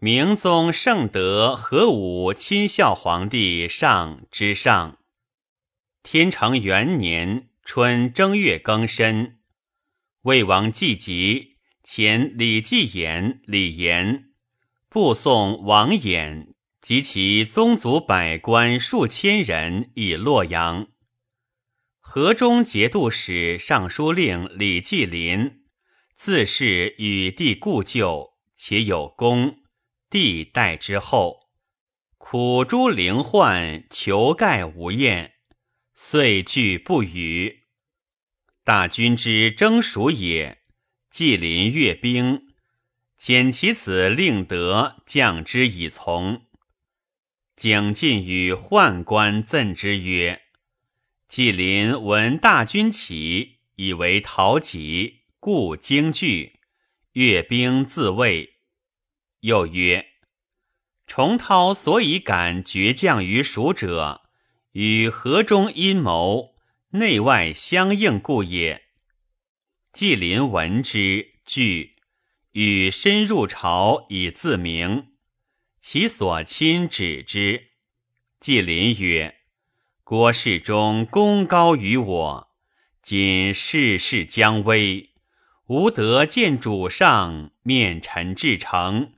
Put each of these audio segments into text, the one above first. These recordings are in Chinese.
明宗圣德和武亲孝皇帝上之上。天成元年春正月庚申，魏王季吉遣李继言、李严步送王衍及其宗族百官数千人以洛阳。河中节度使、尚书令李继林自是与帝故旧，且有功。帝代之后，苦诸灵患，求盖无厌，遂惧不语。大军之征蜀也，既临阅兵，遣其子令德将之以从。景进与宦官赠之曰：“季林闻大军起，以为逃己，故惊惧，阅兵自卫。”又曰：“崇涛所以敢绝将于蜀者，与河中阴谋，内外相应故也。”季林闻之，惧，欲深入朝以自明。其所亲止之。季林曰：“郭氏中功高于我，今世事将危，吾得见主上，面陈至诚。”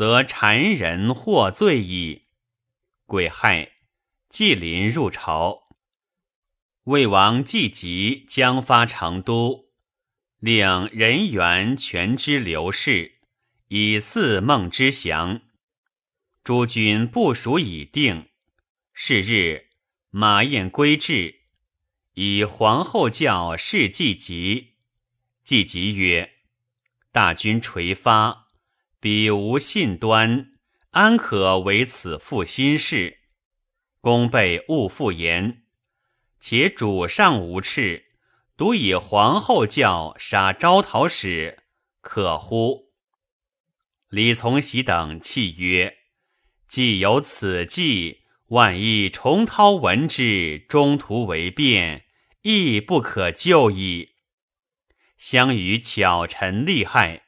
则谗人获罪矣。癸亥，季林入朝。魏王季吉将发成都，令人员全之刘氏，以嗣孟之祥。诸君部署已定。是日，马燕归至，以皇后教示季吉。季吉曰：“大军垂发。”彼无信端，安可为此负心事？公备勿复言。且主上无敕，独以皇后教杀招讨使，可乎？李从喜等泣曰：“既有此计，万一重涛闻之，中途为变，亦不可救矣。相与巧臣利害。”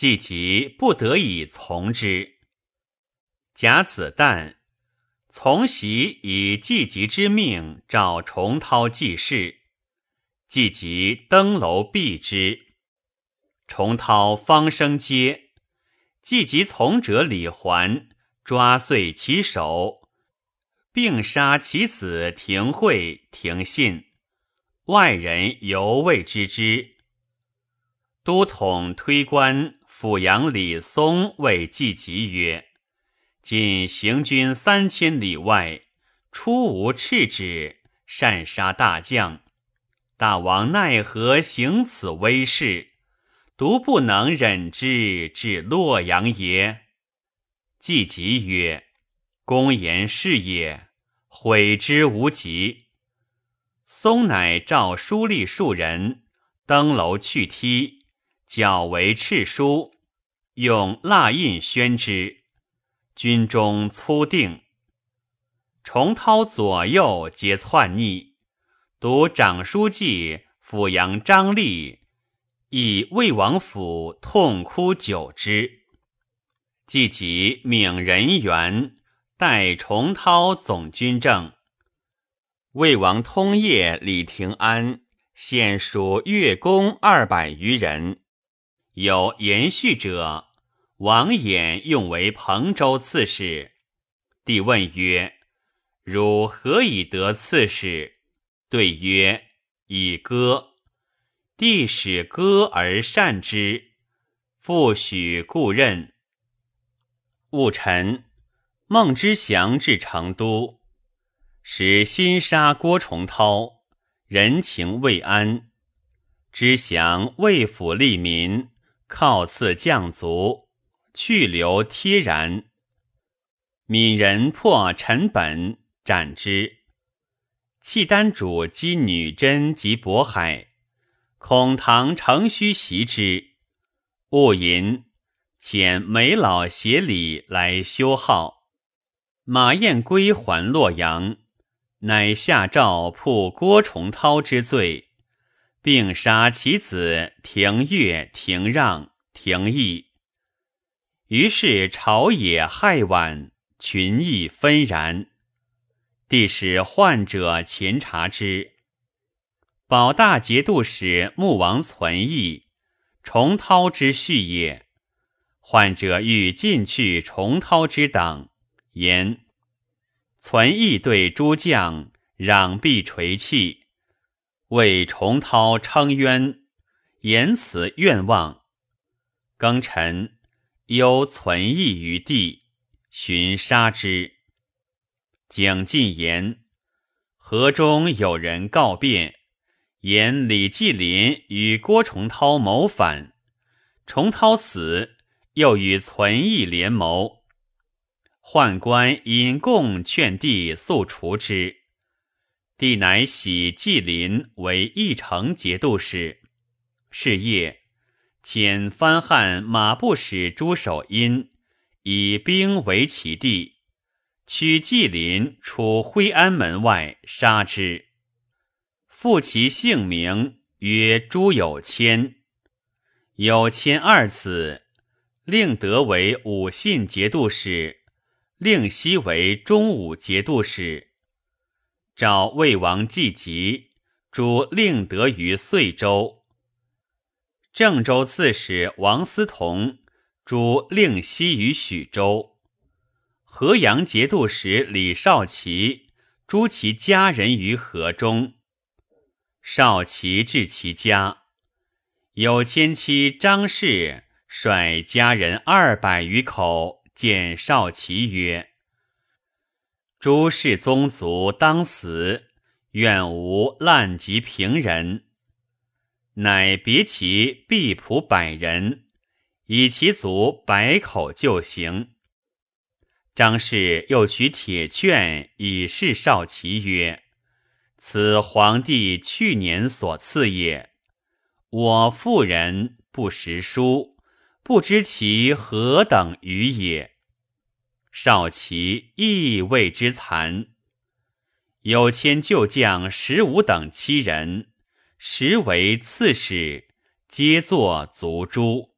季吉不得已从之。甲子旦，从喜以季吉之命召重涛祭事。季吉登楼避之。重涛方生阶，季吉从者李环抓碎其手，并杀其子廷惠、廷信。外人犹未知之。都统推官。阜阳李松谓季吉曰：“今行军三千里外，出无赤旨，擅杀大将。大王奈何行此威势？独不能忍之至洛阳也？”季吉曰：“公言是也，悔之无及。”松乃召书吏数人登楼去梯。较为敕书，用蜡印宣之。军中粗定。重涛左右皆篡逆，独长书记阜阳张立以魏王府痛哭久之。即即命人员代重涛总军政。魏王通业李廷安献属月公二百余人。有延续者，王衍用为彭州刺史。帝问曰：“汝何以得刺史？”对曰：“以歌。”帝使歌而善之，复许故任。戊辰，孟之祥至成都，使新杀郭崇韬，人情未安。之祥为府利民。靠刺降卒，去留贴然。闽人破陈本，斩之。契丹主击女真及渤海，恐唐乘虚袭之，勿淫，遣梅老协礼来修号。马彦归还洛阳，乃下诏铺郭崇韬之罪。并杀其子廷岳、廷让、廷义。于是朝野骇晚，群议纷然。帝使患者前察之。保大节度使穆王存义，重涛之婿也。患者欲进去重涛之党，言存义对诸将攘臂垂泣，为重涛称冤，言此愿望。庚辰，忧存义于地，寻杀之。景进言，河中有人告变。言李继林与郭崇韬谋反，崇涛死，又与存义联谋。宦官引共劝帝速除之，帝乃喜纪林为义城节度使。是夜，遣藩汉马步使朱守殷以兵围其地，取纪林出徽安门外，杀之。复其姓名曰朱有谦，有谦二子，令德为武信节度使，令西为中武节度使。召魏王季吉，诸令德于遂州。郑州刺史王思同，诸令西于许州。河阳节度使李少奇，诸其家人于河中。少奇至其家，有千妻张氏率家人二百余口见少奇曰：“诸氏宗族当死，愿无滥及平人。”乃别其婢仆百人，以其族百口就行。张氏又取铁券以示少奇曰。此皇帝去年所赐也。我妇人不识书，不知其何等语也。少其亦谓之残。有迁旧将十五等七人，实为刺史，皆作族诛。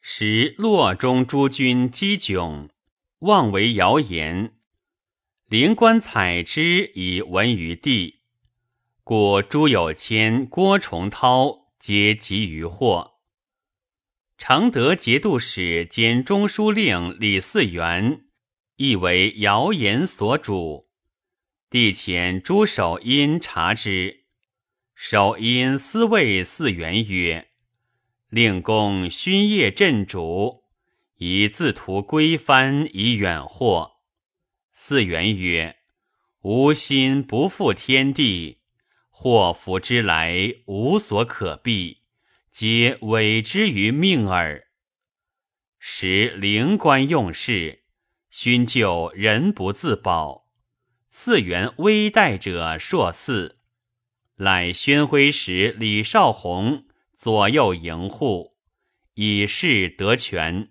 时洛中诸军击窘，妄为谣言。灵官采之以闻于地，故朱有谦、郭崇韬皆集于祸。承德节度使兼中书令李嗣源亦为谣言所主。帝遣朱守殷察之，守殷私谓嗣源曰：“令公勋业镇主，以自图归藩以远祸。”四元曰：“吾心不负天地，祸福之来无所可避，皆委之于命耳。时灵官用事，勋就人不自保。四元微待者硕四，乃宣徽使李少红左右营护，以示得权。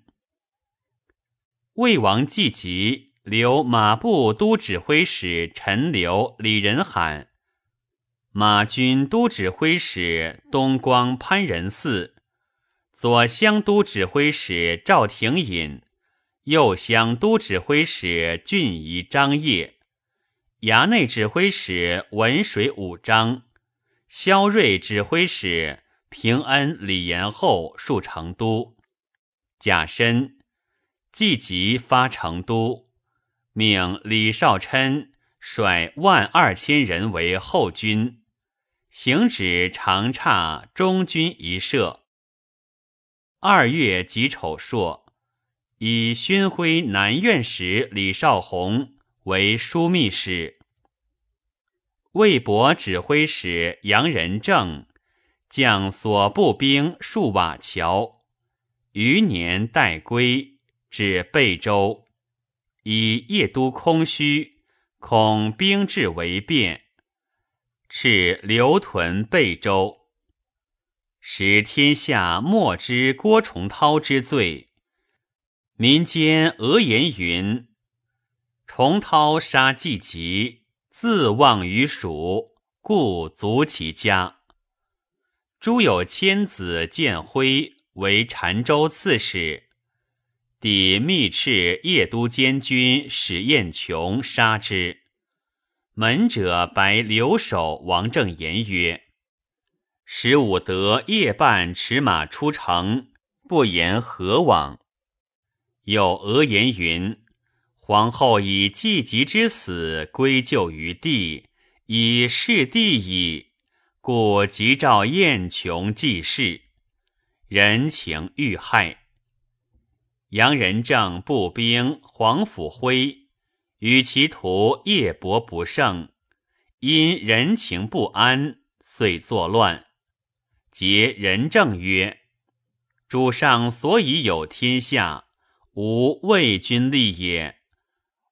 魏王既急。”留马步都指挥使陈留、李仁罕，马军都指挥使东光潘仁嗣，左乡都指挥使赵廷隐，右乡都指挥使俊仪张掖，衙内指挥使文水武章，萧睿指挥使平恩李延后戍成都，贾深。即即发成都。命李少琛率万二千人为后军，行止长岔中军一社。二月己丑朔，以宣徽南院使李少红为枢密使。魏博指挥使杨仁正将所部兵数瓦桥，余年待归，至贝州。以夜都空虚，恐兵至为变，敕留屯贝州，使天下莫知郭崇韬之罪。民间讹言云：崇韬杀季吉，自望于蜀，故族其家。朱有谦子建辉为澶州刺史。抵密敕邺都监军史彦琼杀之。门者白留守王正言曰：“十五得夜半驰马出城，不言何往。”有讹言云：“皇后以季疾之死归咎于帝，以弑帝矣，故急召燕琼济事。”人情遇害。杨仁正步兵黄甫辉与其徒夜搏不胜，因人情不安，遂作乱。结仁正曰：“主上所以有天下，无魏君立也。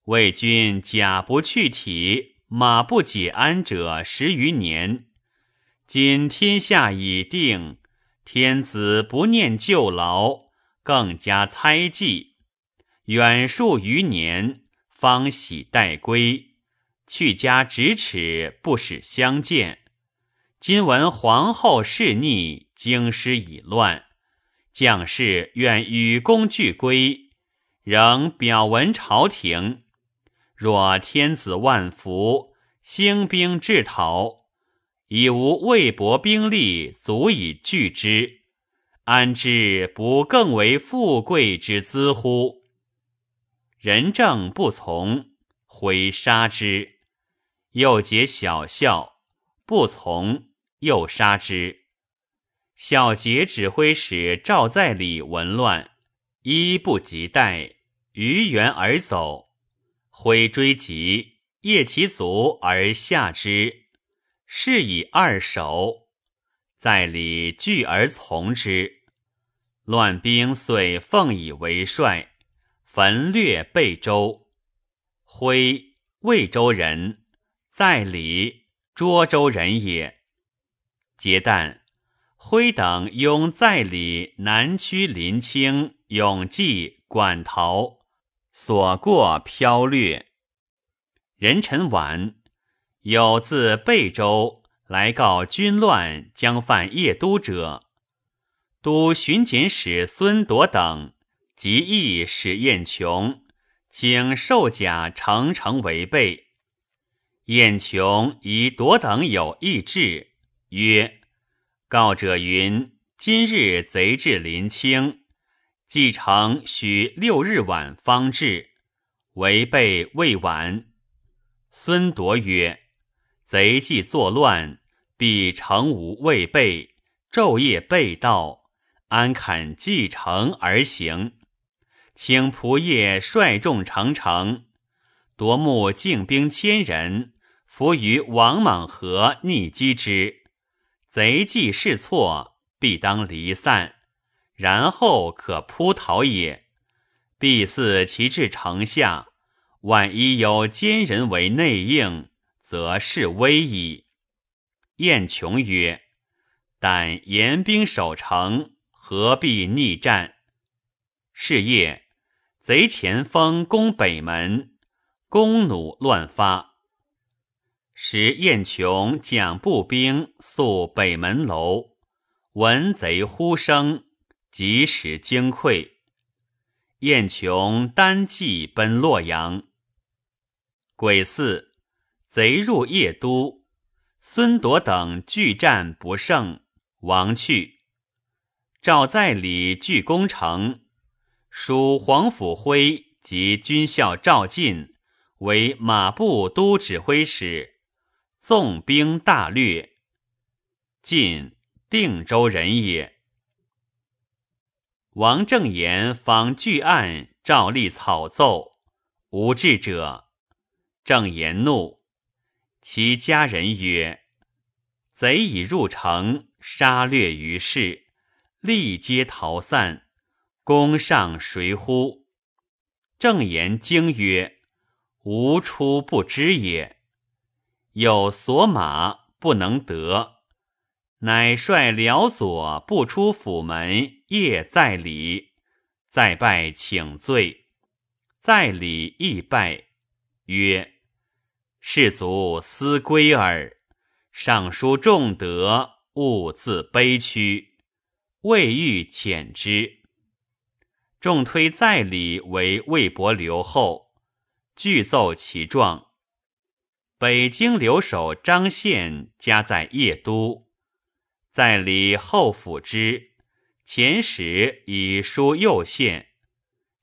魏君甲不去体，马不解鞍者十余年，今天下已定。”天子不念旧劳，更加猜忌，远数余年，方喜待归。去家咫尺，不使相见。今闻皇后事逆，京师已乱，将士愿与公俱归，仍表文朝廷。若天子万福，兴兵制讨。已无魏博兵力足以拒之，安知不更为富贵之资乎？仁政不从，挥杀之；又结小校，不从，又杀之。小节指挥使赵在礼闻乱，一不及待，于原而走。挥追及，腋其足而下之。是以二守，在礼拒而从之。乱兵遂奉以为帅，焚掠贝州。徽魏州人，在里涿州人也。节旦，徽等拥在里南区临清、永济、馆陶，所过飘掠。人臣晚。有自贝州来告军乱将犯邺都者，都巡检使孙铎等即意使燕琼，请授甲乘城为备。燕琼以夺等有意志，曰：“告者云，今日贼至临清，继承许六日晚方至，为备未晚。”孙铎曰。贼既作乱，必城无未备，昼夜被盗，安肯继承而行？请仆射率众成城，夺目进兵千人，伏于王莽河逆击之。贼既试错，必当离散，然后可扑逃也。必似其至城下，万一有奸人为内应。则是危矣。晏琼曰：“但严兵守城，何必逆战？”是夜，贼前锋攻北门，弓弩乱发。时燕琼将步兵宿北门楼，闻贼呼声，及时惊溃。燕琼单骑奔洛阳。癸巳。贼入邺都，孙铎等拒战不胜，亡去。赵在礼拒攻城，属黄甫辉及军校赵进为马步都指挥使，纵兵大掠。晋定州人也。王正言访据案，照例草奏，无志者。正言怒。其家人曰：“贼已入城，杀掠于市，立皆逃散，攻上谁乎？”正言惊曰：“吾出不知也。”有所马不能得，乃率辽左不出府门，夜在里，再拜请罪，在礼亦拜，曰。士卒思归耳，尚书重德，勿自卑屈，未欲遣之。重推在礼为魏博留后，具奏其状。北京留守张宪家在邺都，在礼后辅之，前时以书右县，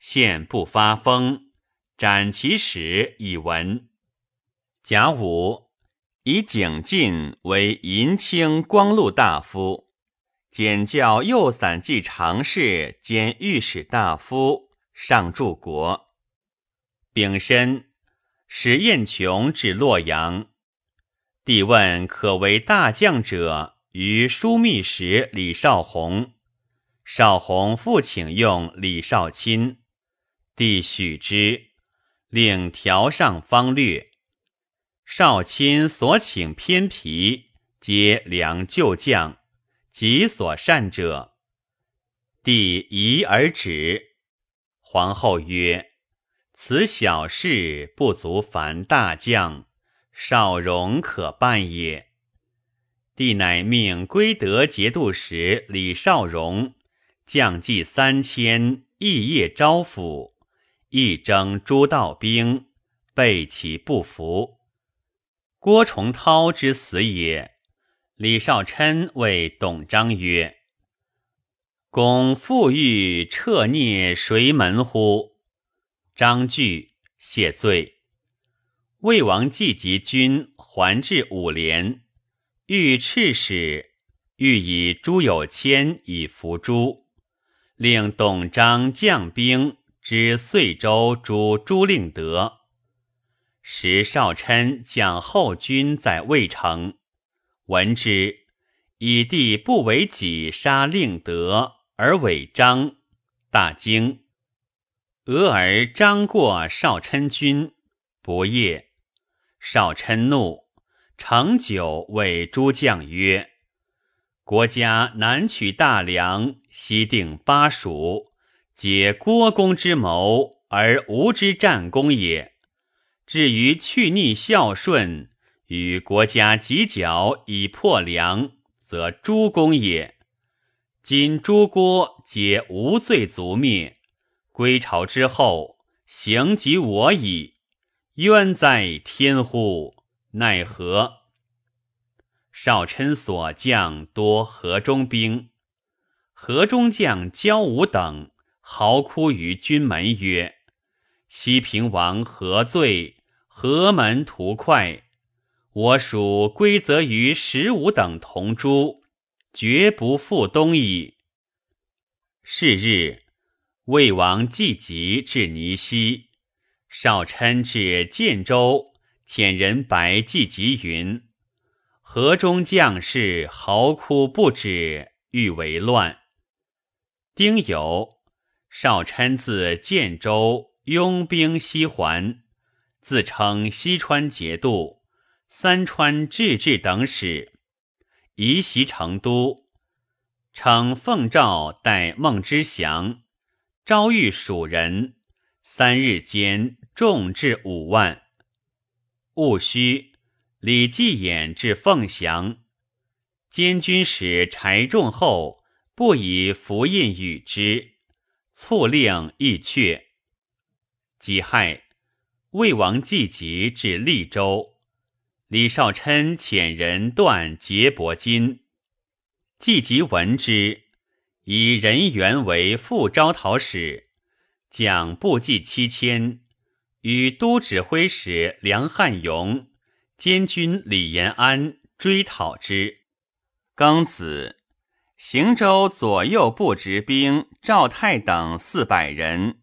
县不发封，斩其使以闻。甲午，以景进为银青光禄大夫，简教右散记常侍兼御史大夫，上柱国。丙申。使燕琼至洛阳，帝问可为大将者，于枢密使李少弘。少弘复请用李少钦，帝许之，令条上方略。少钦所请偏皮，皆良旧将，己所善者。帝疑而止。皇后曰。此小事不足烦大将，少容可办也。帝乃命归德节度使李少荣将计三千，翌夜招抚，一征诸道兵，备其不服。郭崇韬之死也。李少琛谓董璋曰：“公复欲彻聂谁门乎？”张惧，谢罪。魏王既集军还至五连，欲赤使，欲以朱有谦以服诸，令董璋将兵之遂州诸朱令德。时少琛将后军在魏城，闻之，以帝不为己杀令德而委张，大惊。俄而张过少琛军，不夜。少琛怒，成酒谓诸将曰：“国家南取大梁，西定巴蜀，皆郭公之谋，而吾之战功也。至于去逆孝顺，与国家犄角以破梁，则诸公也。今诸郭皆无罪族灭。”归朝之后，行及我矣，冤哉天乎！奈何？少琛所将多河中兵，河中将焦武等嚎哭于军门曰：“西平王何罪？何门屠快？我属归则于十五等同诛，绝不复东矣。”是日。魏王季疾至泥溪，少琛至建州，遣人白季疾云：“河中将士嚎哭不止，欲为乱。”丁酉，少琛自建州拥兵西还，自称西川节度、三川治治等使，移袭成都，称奉诏代孟知祥。招遇蜀人，三日间众至五万。戊戌，李继衍至凤翔，监军使柴仲后不以符印与之，卒令亦阙。己亥，魏王季疾至利州，李少琛遣人断结帛金，季疾闻之。以人员为副招讨使，将部骑七千，与都指挥使梁汉荣、监军李延安追讨之。庚子，行州左右部直兵赵泰等四百人，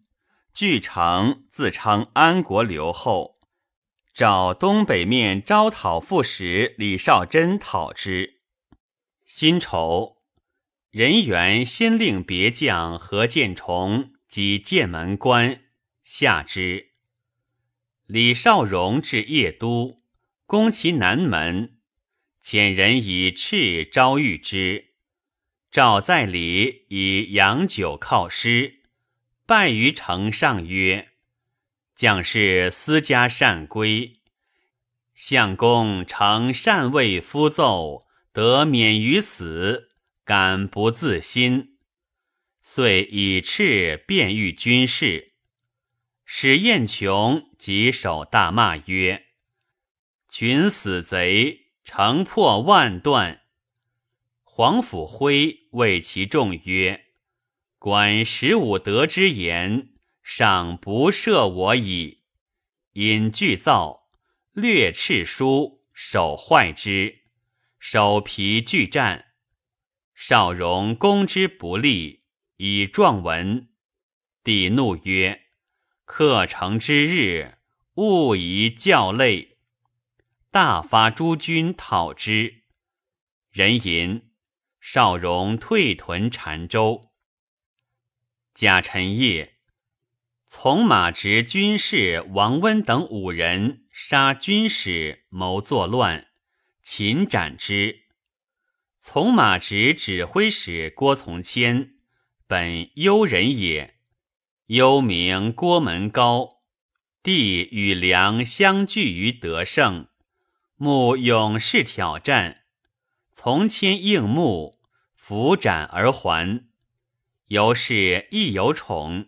据城自称安国留后，找东北面招讨副使李少贞讨之。辛丑。人员先令别将何建崇及剑门关下之。李少荣至邺都，攻其南门，遣人以赤招遇之。赵在礼以洋酒犒师，拜于城上曰：“将士私家善归，相公承禅位夫奏，得免于死。”敢不自新？遂以敕便谕军士。使彦琼即手大骂曰：“群死贼，城破万段。”黄甫辉谓其众曰：“管十五德之言，尚不赦我矣。因具造，略赤书，手坏之，手皮俱战。少荣攻之不利，以状文。帝怒曰。”克成之日，勿宜教类。大发诸军讨之。人吟，少荣退屯澶州。甲辰夜，从马直军士王温等五人杀军使，谋作乱，擒斩之。从马直指挥使郭从谦，本幽人也。幽名郭门高，帝与梁相聚于德胜，慕勇士挑战，从谦应募，伏斩而还。由是亦有宠。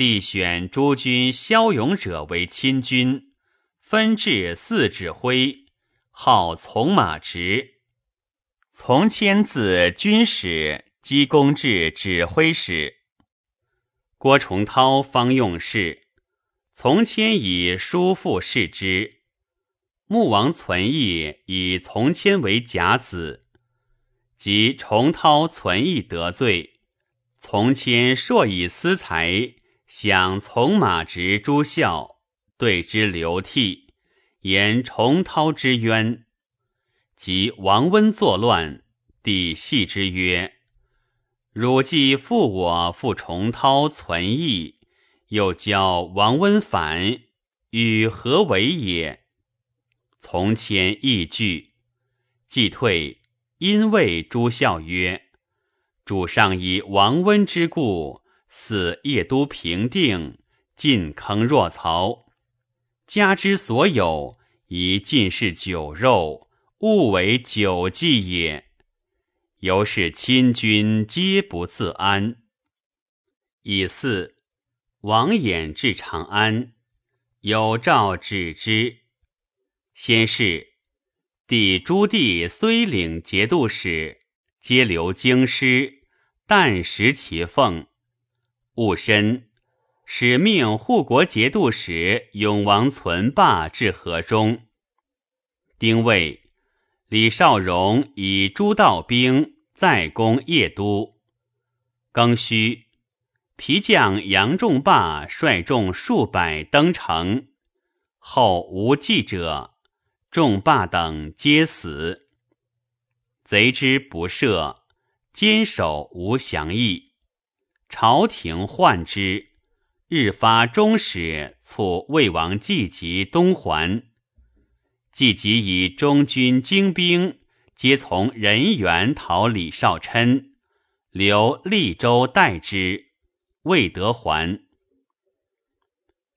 帝选诸军骁勇者为亲军，分至四指挥，号从马直。从谦自军使，积功至指挥使。郭崇韬方用事，从谦以叔父视之。穆王存义以从谦为甲子，及崇韬存义得罪，从谦硕以私财，想从马直诸孝，对之流涕，言崇涛之冤。及王温作乱，帝戏之曰。汝既负我父重涛存义，又教王温反，与何为也？从前亦惧，既退，因谓诸孝曰：“主上以王温之故，似夜都平定，进坑若曹，家之所有，以尽是酒肉，勿为酒祭也。”由是亲军皆不自安。以四王衍至长安，有诏止之。先是，帝朱棣虽领节度使，皆留京师，但食其奉。戊申，使命护国节度使永王存霸至河中。丁未。李少荣以诸道兵再攻邺都。庚戌，皮将杨仲霸率众数百登城，后无计者，仲霸等皆死。贼之不赦，坚守无降意。朝廷患之，日发中使促魏王季及东还。季即以中军精兵，皆从仁元讨李少琛，留利州待之，未得还。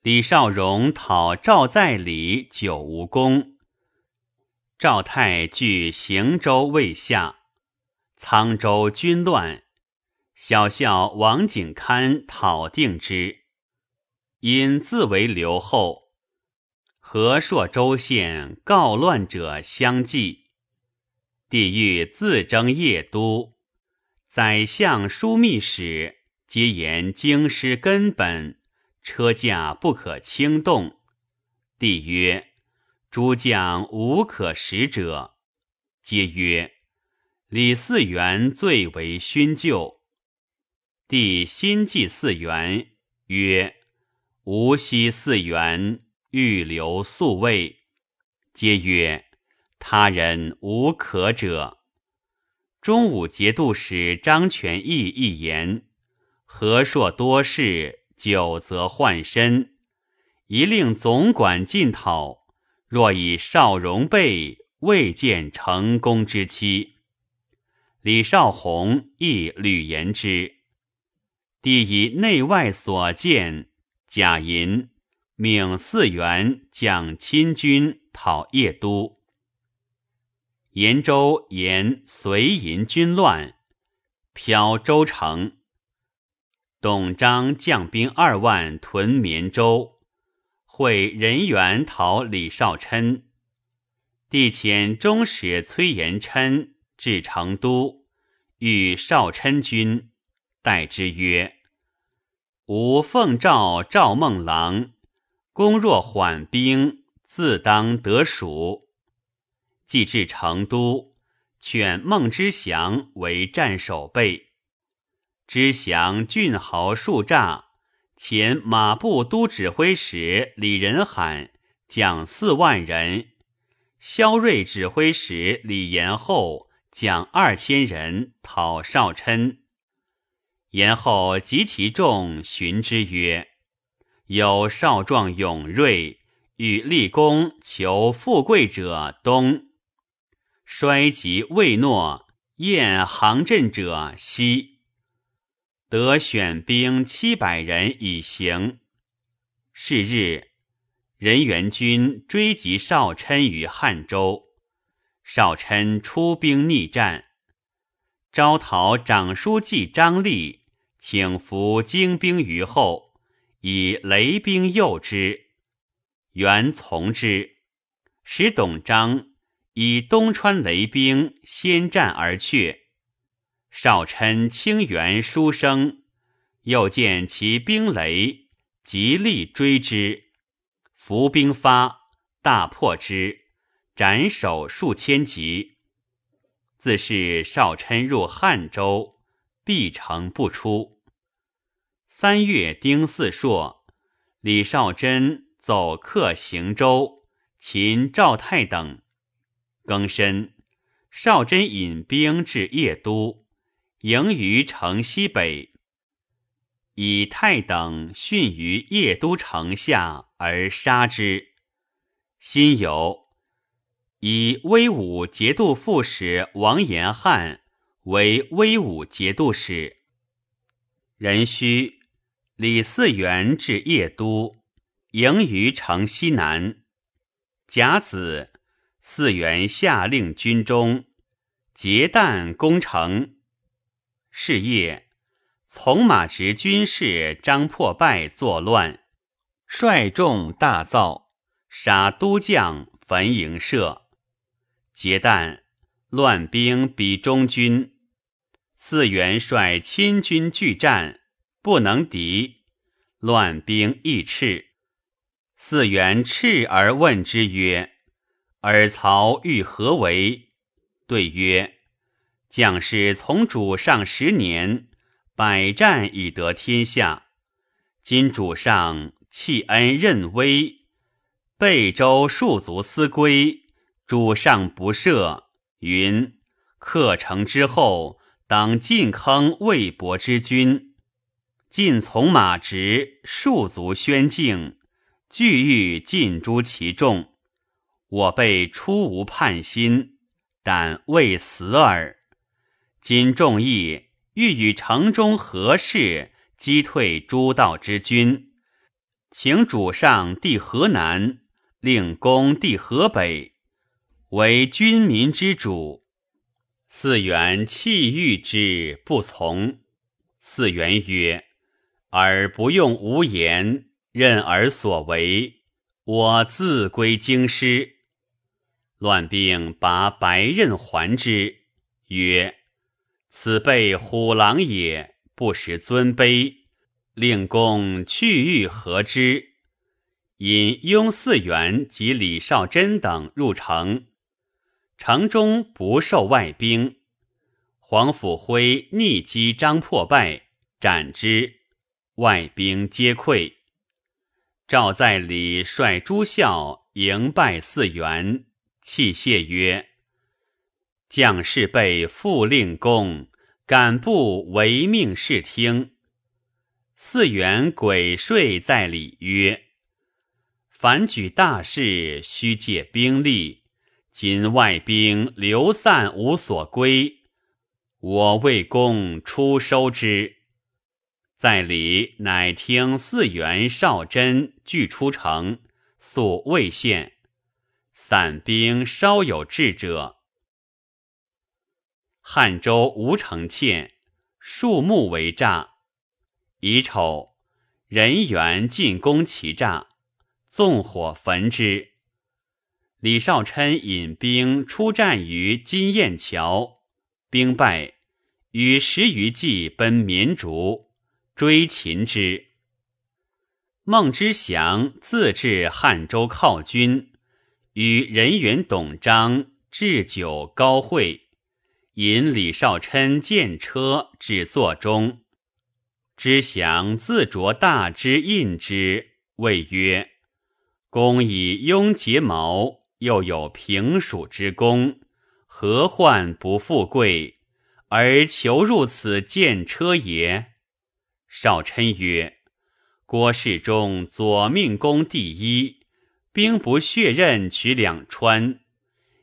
李少荣讨赵在礼，久无功。赵太据行州未下，沧州军乱，小校王景堪讨定之，因自为留后。和朔州县告乱者相继，帝欲自征邺都，宰相枢密使皆言京师根本，车驾不可轻动。帝曰：“诸将无可使者。”皆曰：“李嗣源最为勋旧。”帝心祭嗣源，曰：“吾惜嗣源。”欲留宿卫，皆曰：“他人无可者。”中武节度使张全义一言：“和硕多事，久则患身。”一令总管进讨，若以少荣备，未见成功之期。李少红亦屡言之。帝以内外所见，假银。命四元将亲军讨邺都，延州沿随银军乱，飘州城。董璋将兵二万屯绵州，会人员讨李少琛。帝遣中使崔延琛至成都，遇少琛军，待之曰：“吾奉诏赵孟郎，公若缓兵，自当得蜀。”既至成都，劝孟之祥为战守备。知祥郡豪数诈，前马步都指挥使李仁罕将四万人，萧睿指挥使李延厚将二千人讨少琛。延厚及其众寻之曰：“有少壮勇锐，欲立功求富贵者东，衰及未诺，厌行阵者西。”得选兵七百人以行。是日，人元军追击少琛于汉州，少琛出兵逆战。招讨长书记张立，请伏精兵于后，以雷兵诱之。元从之，使董璋以东川雷兵先战而却。少琛清元书生，又见其兵雷，极力追之，伏兵发，大破之，斩首数千级。自是少琛入汉州，闭城不出。三月丁巳朔，李少贞走客行州，擒赵泰等。庚申，少贞引兵至邺都。迎于城西北，以太等逊于邺都城下而杀之。辛酉，以威武节度副使王延翰为威武节度使。壬戌，李嗣源至邺都，迎于城西南。甲子，嗣源下令军中结弹攻城。是夜，从马直军士张破败作乱，率众大造，杀都将，焚营舍。劫旦，乱兵比中军，四元率亲军拒战，不能敌，乱兵亦斥。四元斥而问之曰：“尔曹欲何为？”对曰。将士从主上十年，百战以得天下。今主上弃恩任威，备州戍卒思归，主上不赦。云克城之后，当进坑魏博之军，尽从马直，戍卒宣敬，俱欲尽诛其众。我辈初无叛心，但未死耳。今众议欲与城中何事击退诸道之军，请主上帝河南，令公帝河北，为军民之主。四元弃欲之，不从。四元曰：“尔不用无言，任尔所为，我自归京师。”乱兵拔白刃还之，曰。此辈虎狼也，不识尊卑，令公去欲何之？引雍四元及李少贞等入城，城中不受外兵。黄甫辉逆击张破败，斩之，外兵皆溃。赵在礼率诸校迎拜四元，泣谢曰。将士被复令公，敢不违命视听？四元鬼睡在礼曰：“凡举大事，须借兵力。今外兵流散无所归，我为公出收之。”在里乃听四元少真俱出城，宿魏县，散兵稍有志者。汉州吴城堑，树木为栅。乙丑，人员进攻其诈，纵火焚之。李少琛引兵出战于金雁桥，兵败，与十余骑奔绵竹，追擒之。孟知祥自至汉州犒军，与人员董璋置酒高会，引李少琛见车至座中。知祥自着大之印之，谓曰：“公以雍结毛，又有平蜀之功，何患不富贵，而求入此见车也？”少琛曰：“郭氏中左命公第一，兵不血刃取两川，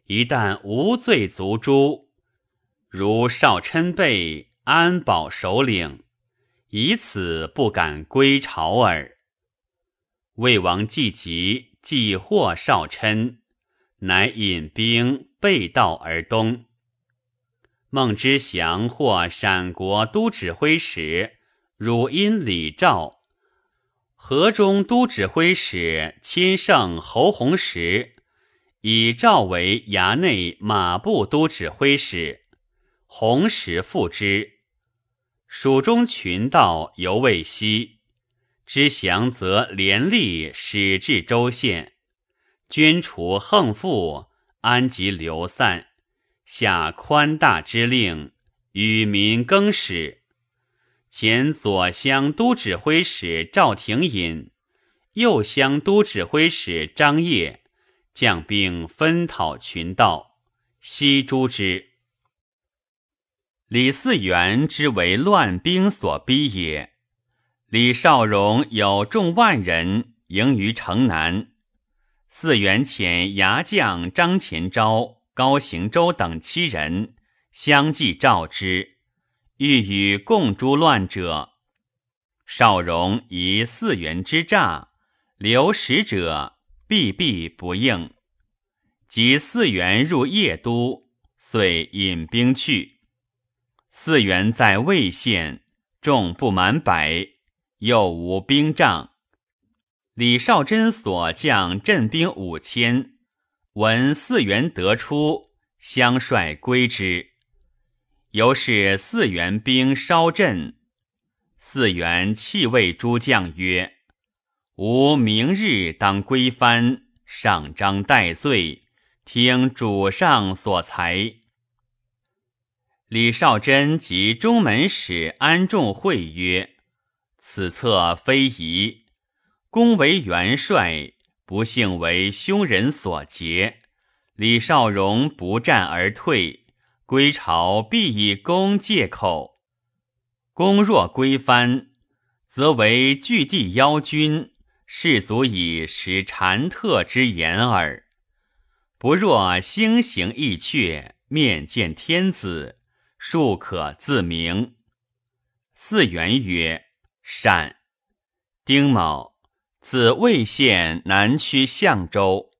一旦无罪足诛，如少琛辈安保首领？”以此不敢归朝耳。魏王既急，即获少琛，乃引兵背道而东。孟知祥获陕国都指挥使汝阴李肇，河中都指挥使亲胜侯弘时，以赵为衙内马步都指挥使，弘时复之。蜀中群盗犹未息，知祥则连吏使至州县，捐除横赋，安及流散，下宽大之令，与民更始。前左乡都指挥使赵廷隐，右乡都指挥使张掖，将兵分讨群盗，悉诛之。李嗣源之为乱兵所逼也。李少荣有众万人迎于城南，嗣源遣牙将张前昭、高行周等七人相继召之，欲与共诛乱者。少荣以四元之诈，留使者，必必不应。及四元入邺都，遂引兵去。四元在魏县，众不满百，又无兵仗。李少贞所将镇兵五千，闻四元得出，相率归之。由是四元兵烧镇。四元弃谓诸将曰：“吾明日当归藩，上章待罪，听主上所裁。”李少贞及中门使安仲会曰：“此策非宜。公为元帅，不幸为凶人所劫。李少荣不战而退，归朝必以公借口。公若归藩，则为据地邀军，士足以识禅特之言耳。不若星行意阙，面见天子。”庶可自明。四元曰：“善。”丁卯，自魏县南驱相州，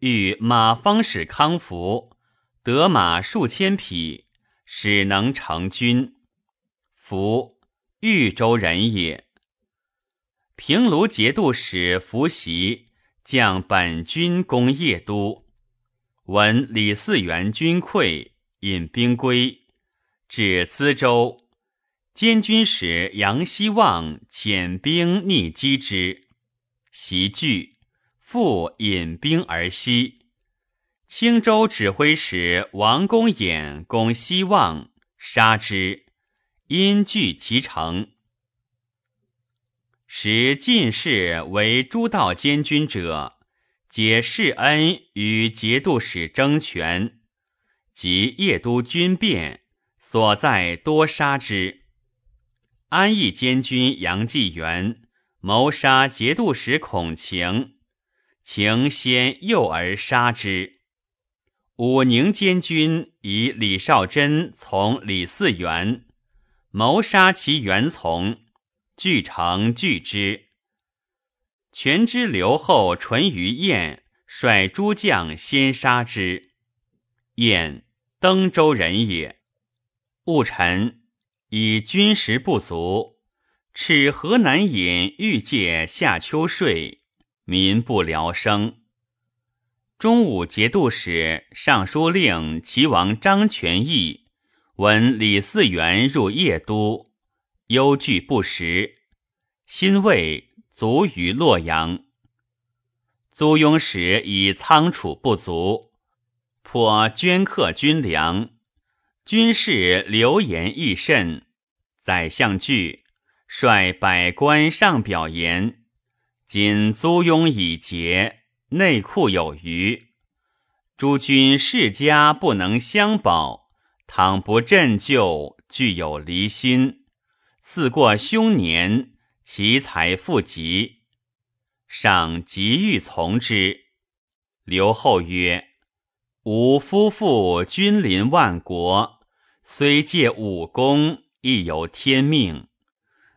遇马方使康福，得马数千匹，使能成军。福，豫州人也。平卢节度使伏袭将本军攻邺都，闻李嗣源军溃，引兵归。至淄州，监军使杨希望遣兵逆击之，袭拒，复引兵而西。青州指挥使王公衍攻希望，杀之，因据其城。时进士为诸道监军者，皆世恩与节度使争权，及邺都军变。所在多杀之。安邑监军杨继元谋杀节度使孔晴，晴先诱而杀之。武宁监军以李少贞从李嗣源，谋杀其元从，据城拒之。权之留后淳于晏率诸将先杀之。晏登州人也。戊辰，以军食不足，敕河南尹欲借夏秋税，民不聊生。中武节度使、尚书令齐王张全义闻李嗣源入邺都，忧惧不食，心畏，卒于洛阳。租庸使以仓储不足，颇捐克军粮，军事流言益甚。宰相惧，率百官上表言：今租庸已竭，内库有余，诸君世家不能相保，倘不振救，具有离心。自过凶年，其财富极。上急欲从之，刘后曰：“吾夫妇君临万国，虽借武功，亦有天命。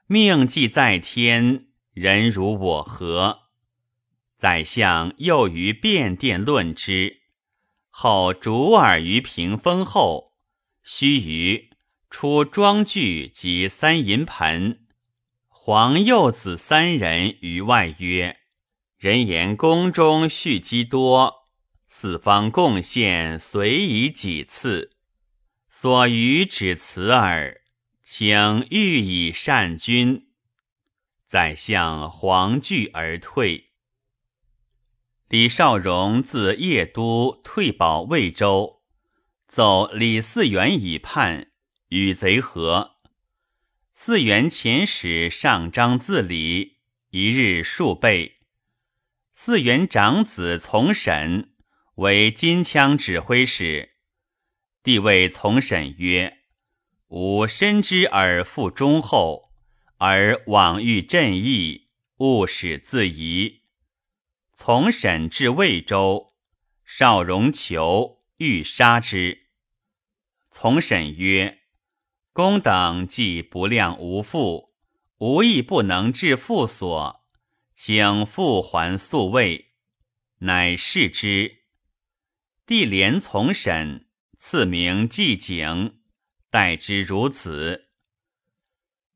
命既在天，人如我何？”宰相又于便殿论之，后主耳于屏风后，须臾出庄具及三银盆，皇幼子三人于外曰。人言宫中蓄积多，四方贡献随以几次，所余只此耳。请欲以善君。宰相惶惧而退。李少荣自邺都退保魏州，奏李嗣源以叛，与贼合。嗣源遣使上章自礼，一日数倍。嗣元长子从审为金枪指挥使，帝谓从审曰：“吾深知尔父忠厚，而往欲朕义，勿使自疑。”从审至魏州，少荣求欲杀之。从审曰：“公等既不量无父，无亦不能治父所。”请复还宿卫，乃释之。帝怜从审，赐名季景，待之如此。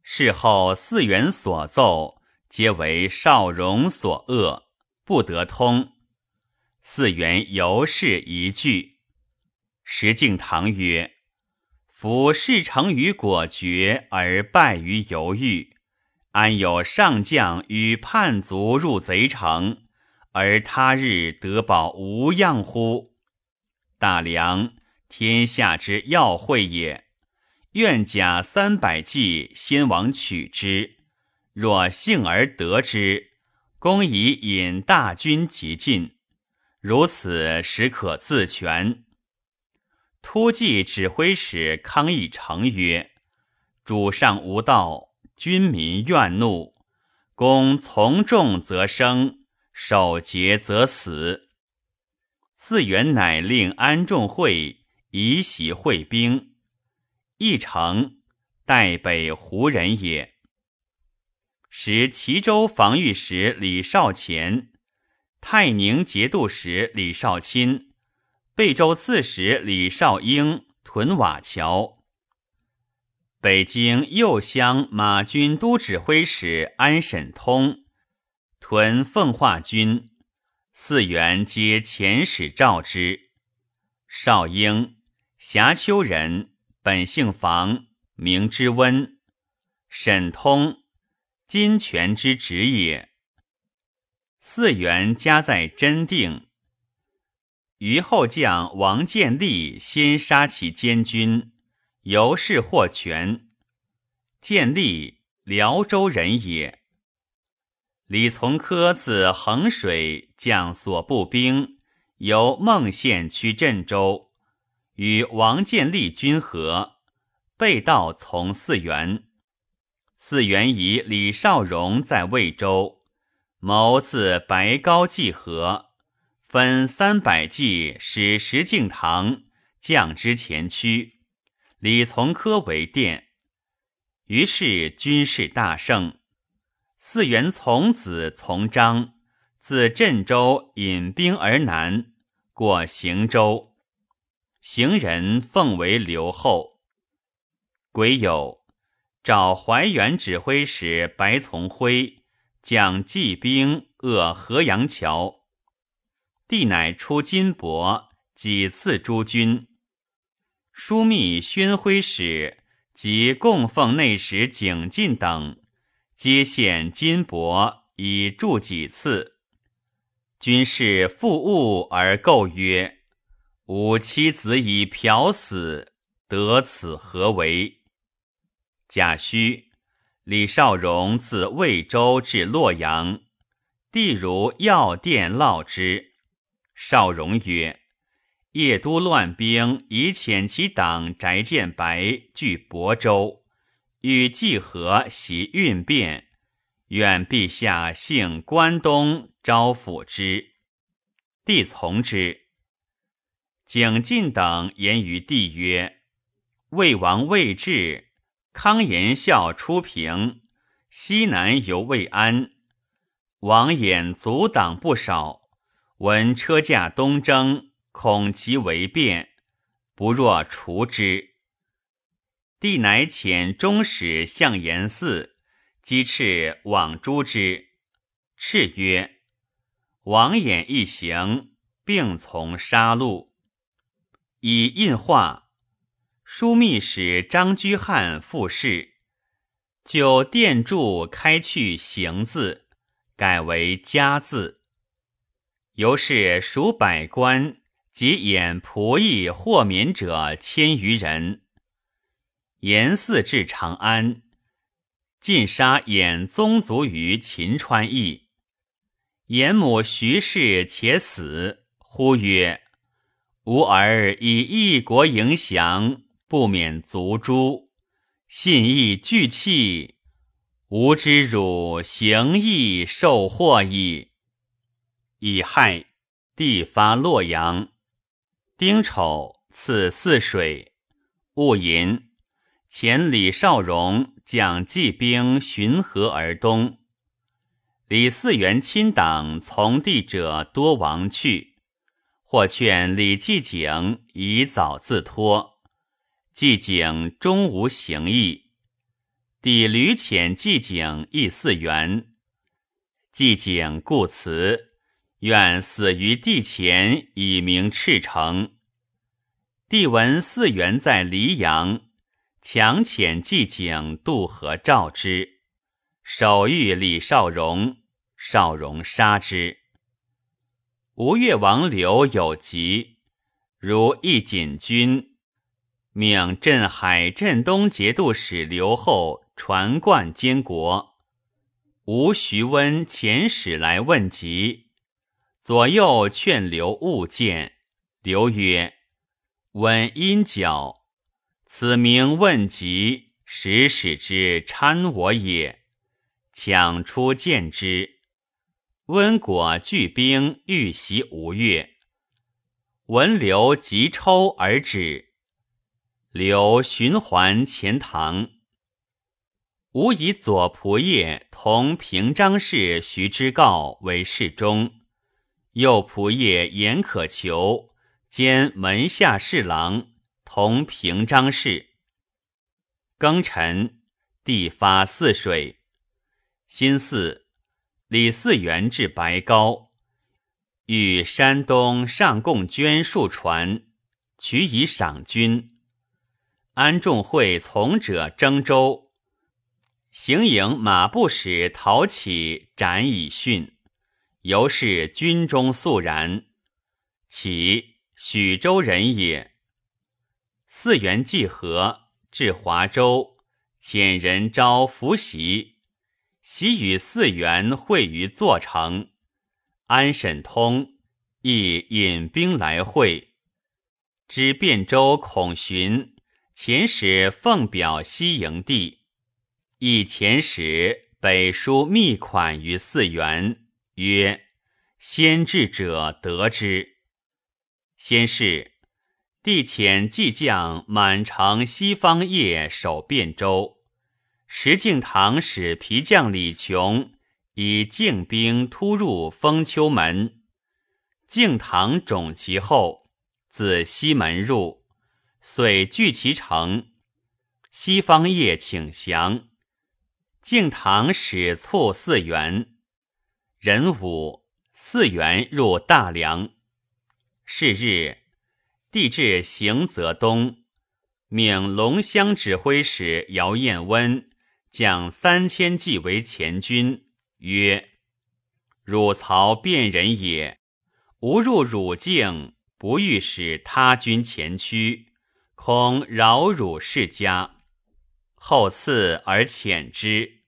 事后四元所奏，皆为少荣所恶，不得通。四元由是一句。石敬瑭曰：“夫事成于果决，而败于犹豫。”安有上将与叛卒入贼城，而他日得保无恙乎？大梁天下之要会也。愿假三百骑，先王取之。若幸而得之，公以引大军急进。如此时可自全。突骑指挥使康义成曰：“主上无道。”军民怨怒，公从众则生，守节则死。四元乃令安仲会移袭会兵，义城代北胡人也。时齐州防御使李少乾、泰宁节度使李少钦、贝州刺史李少英屯瓦桥。北京右乡马军都指挥使安审通屯奉化军，四员皆遣使召之。少英，峡丘人，本姓房，名之温。沈通，金泉之侄也。四员家在真定。虞后将王建立先杀其监军。由是获权，建立辽州人也。李从珂自衡水将所部兵由孟县趋镇州，与王建立军合，被盗从四元。四元以李少荣在魏州，谋自白高济河，分三百骑使石敬瑭将之前驱。李从珂为殿，于是军事大胜。四元从子从章自镇州引兵而南，过行州，行人奉为留后。癸酉，召怀远指挥使白从辉将骑兵扼河阳桥。帝乃出金帛，几次诸军。枢密宣徽使及供奉内史景进等，皆献金帛以助几次。军士负物而构曰：“吾妻子已嫖死，得此何为？”贾诩、李少荣自魏州至洛阳，帝如药店烙之。少荣曰：“叶都乱兵，以遣其党翟建白据亳州，与季和袭运变，愿陛下幸关东。”招抚之，帝从之。景进等言于帝曰：“魏王未至，康延孝出平，西南犹未安。王衍阻挡不少，闻车驾东征，恐其为变，不若除之。”帝乃遣中使向延嗣击斥往诛之。敕曰。王衍一行，并从杀戮。以印画，枢密使张居翰复试，就殿柱开去行字，改为家字。由是数百官及演仆役获免者千余人。严嗣至长安，尽杀演宗族于秦川邑。严母徐氏且死，呼曰：“吾儿以一国迎降，不免族诛。信义俱弃，吾之汝行义受祸矣。”乙亥，帝发洛阳。丁丑，赐泗水。戊寅，遣李少荣将骑兵巡河而东。李嗣源亲党从弟者多亡去，或劝李继景以早自托，继景终无行意。帝屡遣继景诣嗣源，继景故辞，愿死于帝前以明赤诚。帝闻嗣源在黎阳，强遣继景渡河召之，手谕李少荣。少荣杀之。吴越王刘有疾，如一锦军，命镇海镇东节度使刘后传冠监国。吴徐温遣使来问疾，左右劝刘勿见。刘曰：“温阴角，此名问疾，使使之参我也。抢出见之。”温果聚兵欲袭吴越，闻刘急抽而止。刘循环前堂。吾以左仆射同平章事徐之诰为侍中，右仆射严可求兼门下侍郎同平章事。庚辰，地发泗水。辛巳。李嗣源至白高，与山东上贡捐数船，取以赏军。安仲会从者征州，行营马步使陶起斩以训，由是军中肃然。起许州人也。嗣源既和，至华州，遣人招伏袭。其与四元会于坐城，安审通亦引兵来会。知汴州孔寻遣使奉表西营地，亦遣使北书密款于四元，曰：“先至者得之。”先是，帝遣季将满城西方业守汴州。石敬瑭使皮将李琼以靖兵突入封丘门，敬瑭种其后，自西门入，遂据其城。西方业请降。敬堂使促四元。人武，四元入大梁。是日，帝至行泽东，命龙乡指挥使姚彦温将三千骑为前军，曰：“汝曹辨人也，吾入汝境。”不欲使他军前驱，恐扰汝世家，后赐而遣之。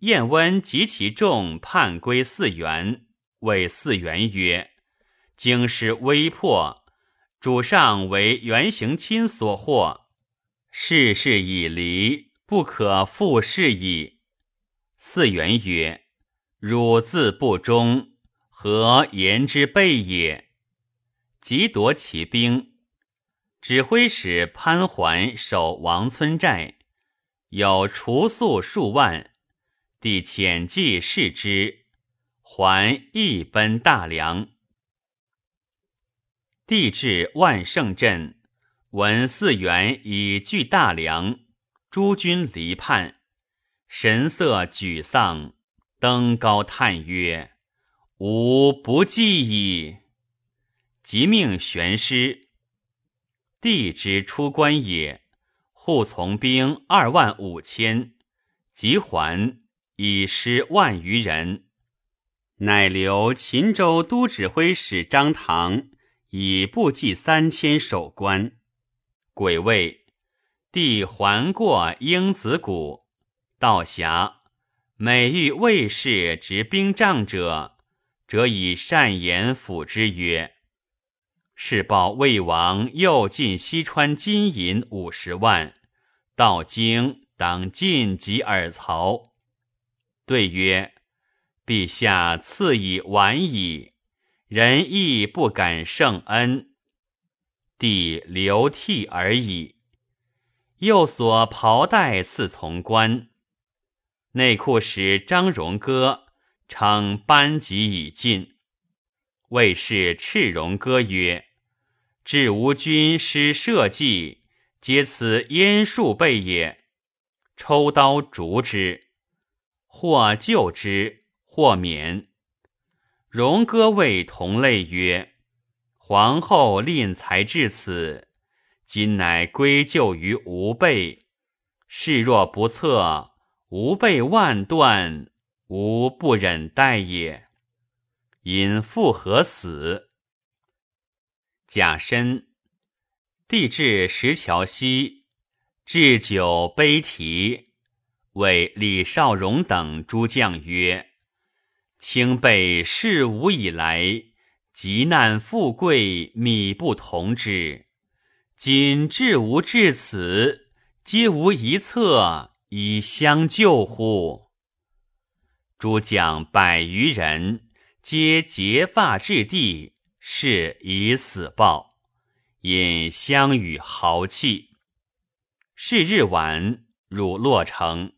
燕温及其众叛归四原，谓四原曰：“京师危迫，主上为原行亲所获，世事已离，不可复事矣。”四元曰：“汝自不忠，何言之备也？”即夺其兵，指挥使潘桓守王村寨，有除粟数万，帝遣骑视之，还亦奔大梁。帝至万盛镇，闻四元已据大梁，诸军离叛，神色沮丧，登高叹曰：“吾不计矣。”即命悬师，帝之出关也。护从兵二万五千，即还，以失万余人。乃留秦州都指挥使张唐以部骑三千守关。癸未，帝还过英子谷，道峡，每遇卫士执兵仗者，则以善言抚之曰。是报魏王又进西川金银五十万，到京当尽及尔曹。对曰：“陛下赐以晚矣，人亦不敢圣恩，帝流涕而已。”又所袍带赐从官。内库使张荣歌称班级已尽。魏氏赤荣歌曰：“至吾军师社稷，皆此燕术备也。抽刀逐之，或救之，或免。”荣歌谓同类曰：“皇后吝才至此，今乃归咎于吾辈。事若不测，吾辈万断，吾不忍待也。”因复何死。甲申，帝至石桥西，置酒杯啼，谓李少荣等诸将曰：“卿辈事无以来，急难富贵，米不同之。今至吾至此，皆无一策以相救乎？”诸将百余人。皆结发至地，是以死报，引相与豪气。是日晚，入洛城。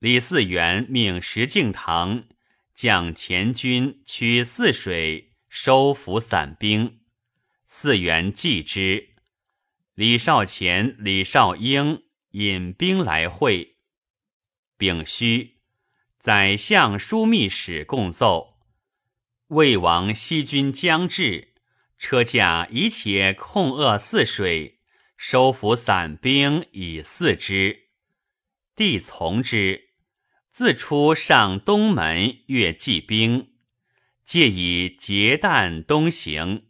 李嗣源命石敬瑭将前军取泗水，收服散兵。嗣源继之。李少乾、李少英引兵来会。丙戌。宰相、枢密使共奏：魏王西军将至，车驾一且控扼泗水，收服散兵以四之。帝从之，自出上东门，越骑兵，借以截弹东行。